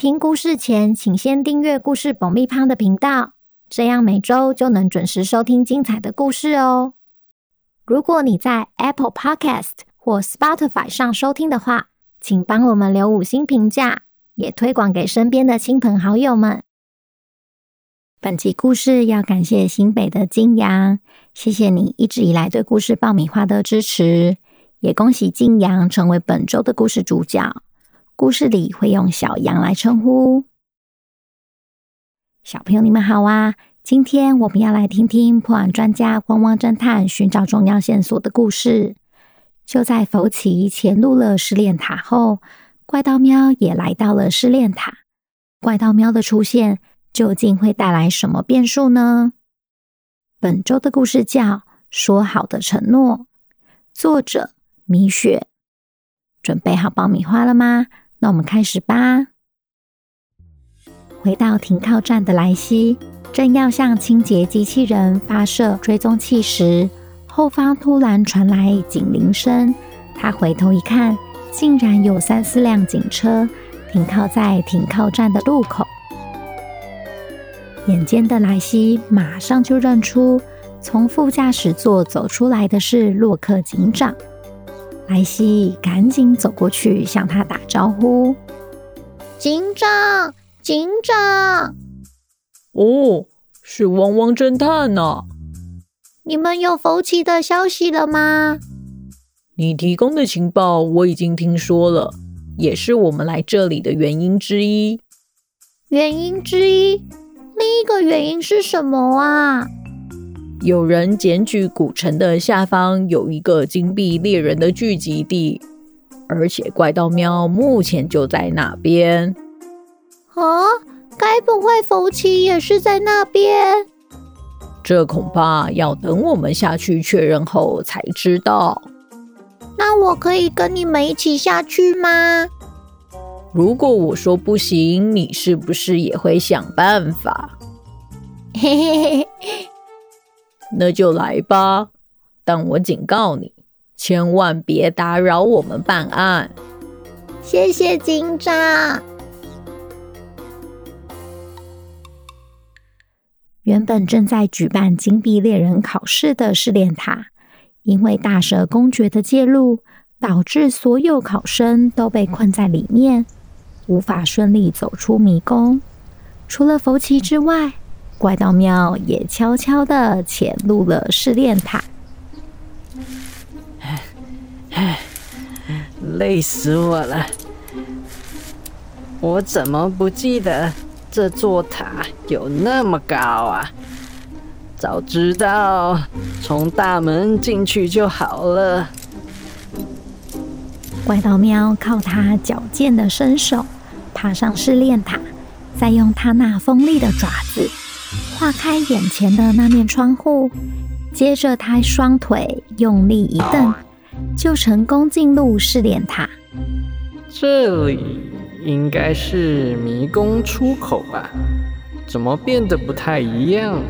听故事前，请先订阅故事爆米花的频道，这样每周就能准时收听精彩的故事哦。如果你在 Apple Podcast 或 Spotify 上收听的话，请帮我们留五星评价，也推广给身边的亲朋好友们。本集故事要感谢新北的金阳，谢谢你一直以来对故事爆米花的支持，也恭喜金阳成为本周的故事主角。故事里会用小羊来称呼。小朋友，你们好啊！今天我们要来听听破案专家汪汪侦探寻找重要线索的故事。就在佛奇潜入了失恋塔后，怪盗喵也来到了失恋塔。怪盗喵的出现究竟会带来什么变数呢？本周的故事叫《说好的承诺》，作者米雪。准备好爆米花了吗？那我们开始吧。回到停靠站的莱西，正要向清洁机器人发射追踪器时，后方突然传来警铃声。他回头一看，竟然有三四辆警车停靠在停靠站的路口。眼尖的莱西马上就认出，从副驾驶座走出来的是洛克警长。莱西赶紧走过去向他打招呼：“警长，警长！哦，是汪汪侦探呢。你们有福奇的消息了吗？你提供的情报我已经听说了，也是我们来这里的原因之一。原因之一？另一个原因是什么啊？”有人检举古城的下方有一个金币猎人的聚集地，而且怪盗喵目前就在那边。啊，该不会福奇也是在那边？这恐怕要等我们下去确认后才知道。那我可以跟你们一起下去吗？如果我说不行，你是不是也会想办法？嘿嘿嘿。那就来吧，但我警告你，千万别打扰我们办案。谢谢警长。原本正在举办金币猎人考试的试炼塔，因为大蛇公爵的介入，导致所有考生都被困在里面，无法顺利走出迷宫。除了佛奇之外，怪盗喵也悄悄的潜入了试炼塔。唉，唉，累死我了！我怎么不记得这座塔有那么高啊？早知道从大门进去就好了。怪盗喵靠他矫健的身手爬上试炼塔，再用他那锋利的爪子。划开眼前的那面窗户，接着他双腿用力一蹬，就成功进入试炼塔。这里应该是迷宫出口吧？怎么变得不太一样？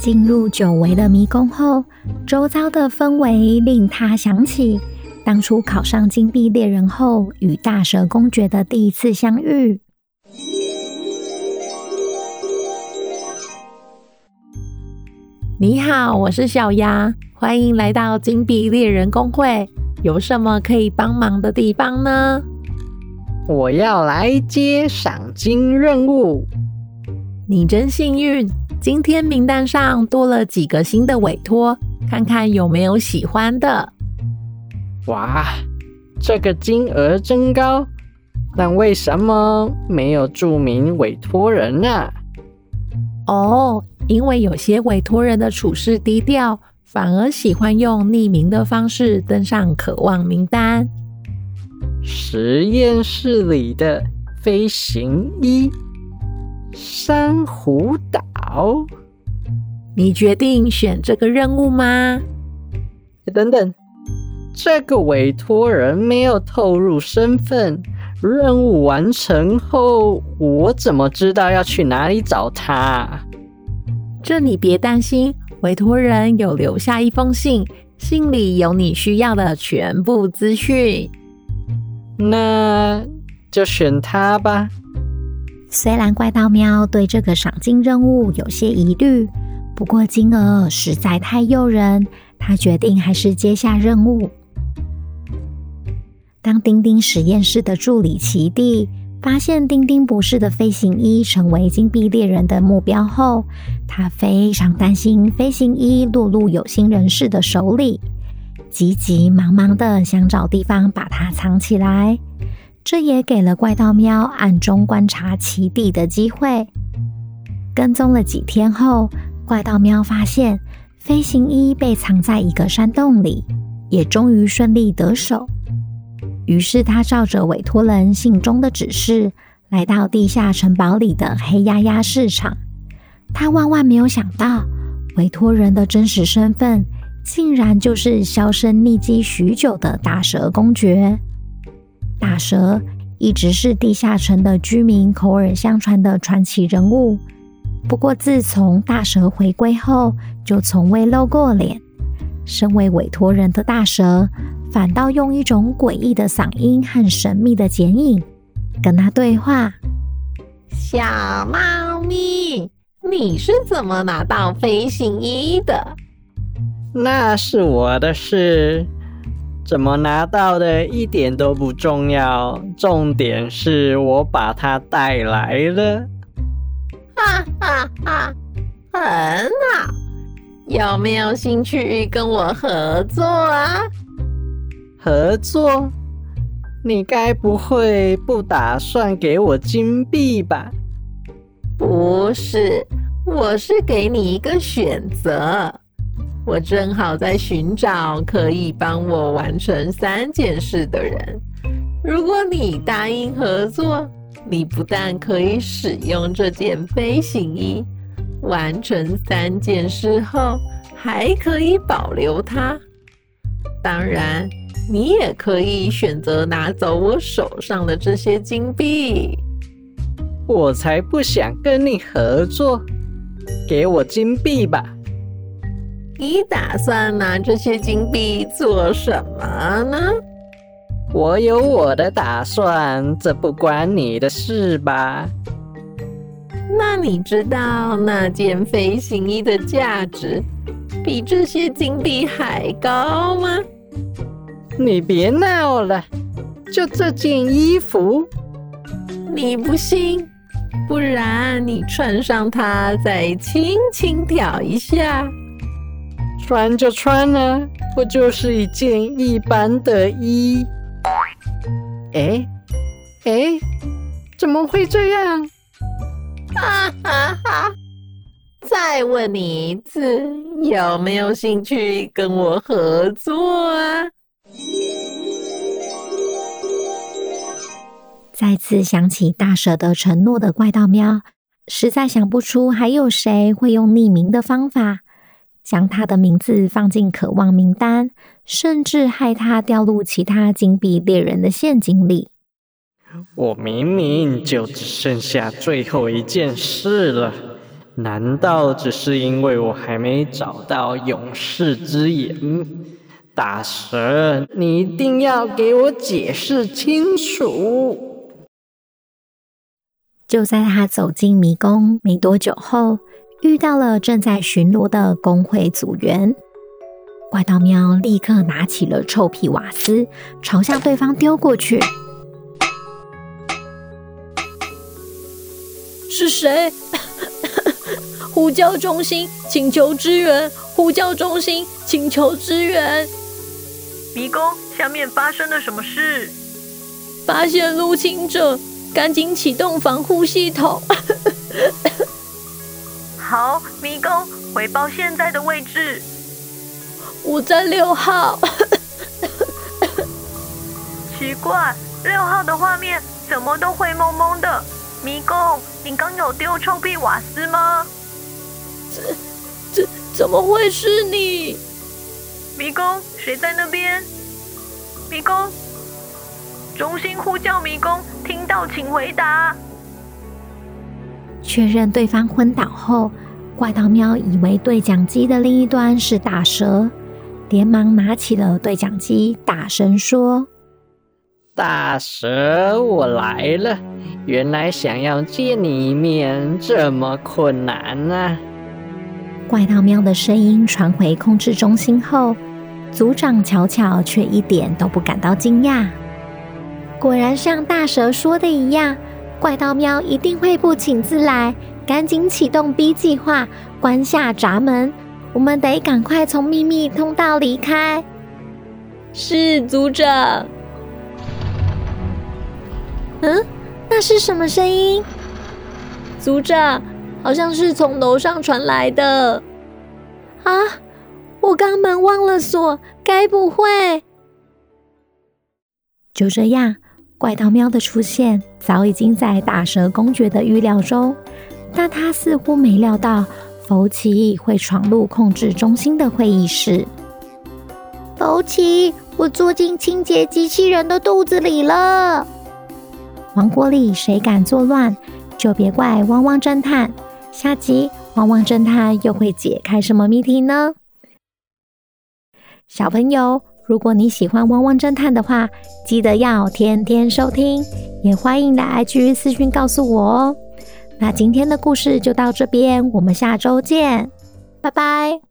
进入久违的迷宫后，周遭的氛围令他想起当初考上金币猎人后与大蛇公爵的第一次相遇。你好，我是小鸭，欢迎来到金币猎人公会。有什么可以帮忙的地方呢？我要来接赏金任务。你真幸运，今天名单上多了几个新的委托，看看有没有喜欢的。哇，这个金额真高，但为什么没有注明委托人呢？哦。因为有些委托人的处事低调，反而喜欢用匿名的方式登上渴望名单。实验室里的飞行衣，珊瑚岛。你决定选这个任务吗？等等，这个委托人没有透露身份。任务完成后，我怎么知道要去哪里找他？这你别担心，委托人有留下一封信，信里有你需要的全部资讯。那就选他吧。虽然怪盗喵对这个赏金任务有些疑虑，不过金额实在太诱人，他决定还是接下任务。当丁丁实验室的助理奇蒂发现丁丁博士的飞行衣成为金币猎人的目标后，他非常担心飞行衣落入有心人士的手里，急急忙忙的想找地方把它藏起来。这也给了怪盗喵暗中观察奇地的机会。跟踪了几天后，怪盗喵发现飞行衣被藏在一个山洞里，也终于顺利得手。于是他照着委托人信中的指示，来到地下城堡里的黑压压市场。他万万没有想到，委托人的真实身份竟然就是销声匿迹许久的大蛇公爵。大蛇一直是地下城的居民口耳相传的传奇人物，不过自从大蛇回归后，就从未露过脸。身为委托人的大蛇。反倒用一种诡异的嗓音和神秘的剪影跟他对话：“小猫咪，你是怎么拿到飞行衣的？”“那是我的事，怎么拿到的一点都不重要，重点是我把它带来了。”“哈哈哈，很好，有没有兴趣跟我合作啊？”合作？你该不会不打算给我金币吧？不是，我是给你一个选择。我正好在寻找可以帮我完成三件事的人。如果你答应合作，你不但可以使用这件飞行衣，完成三件事后，还可以保留它。当然。你也可以选择拿走我手上的这些金币。我才不想跟你合作，给我金币吧。你打算拿这些金币做什么呢？我有我的打算，这不关你的事吧？那你知道那件飞行衣的价值比这些金币还高吗？你别闹了，就这件衣服，你不信？不然你穿上它，再轻轻挑一下。穿就穿了，不就是一件一般的衣？哎哎，怎么会这样？哈哈哈！再问你一次，有没有兴趣跟我合作啊？再次想起大蛇的承诺的怪盗喵，实在想不出还有谁会用匿名的方法将他的名字放进渴望名单，甚至害他掉入其他金币猎人的陷阱里。我明明就只剩下最后一件事了，难道只是因为我还没找到勇士之眼？大蛇，你一定要给我解释清楚！就在他走进迷宫没多久后，遇到了正在巡逻的工会组员。怪盗喵立刻拿起了臭屁瓦斯，朝向对方丢过去。是谁？呼叫中心，请求支援！呼叫中心，请求支援！迷宫下面发生了什么事？发现入侵者，赶紧启动防护系统。好，迷宫回报现在的位置。我在六号。奇怪，六号的画面怎么都灰蒙蒙的？迷宫，你刚有丢臭屁瓦斯吗？这、这怎么会是你？迷宫，谁在那边？迷宫，中心呼叫迷宫，听到请回答。确认对方昏倒后，怪盗喵以为对讲机的另一端是大蛇，连忙拿起了对讲机，大声说：“大蛇，我来了。原来想要见你一面这么困难啊！”怪盗喵的声音传回控制中心后，组长巧巧却一点都不感到惊讶。果然像大蛇说的一样。怪盗喵一定会不请自来，赶紧启动 B 计划，关下闸门。我们得赶快从秘密通道离开。是组长。嗯，那是什么声音？组长，好像是从楼上传来的。啊，我刚门忘了锁，该不会……就这样。怪盗喵的出现早已经在大蛇公爵的预料中，但他似乎没料到福奇会闯入控制中心的会议室。福奇，我坐进清洁机器人的肚子里了。王国里谁敢作乱，就别怪汪汪侦探。下集汪汪侦探又会解开什么谜题呢？小朋友。如果你喜欢汪汪侦探的话，记得要天天收听，也欢迎来 IG 私讯告诉我哦。那今天的故事就到这边，我们下周见，拜拜。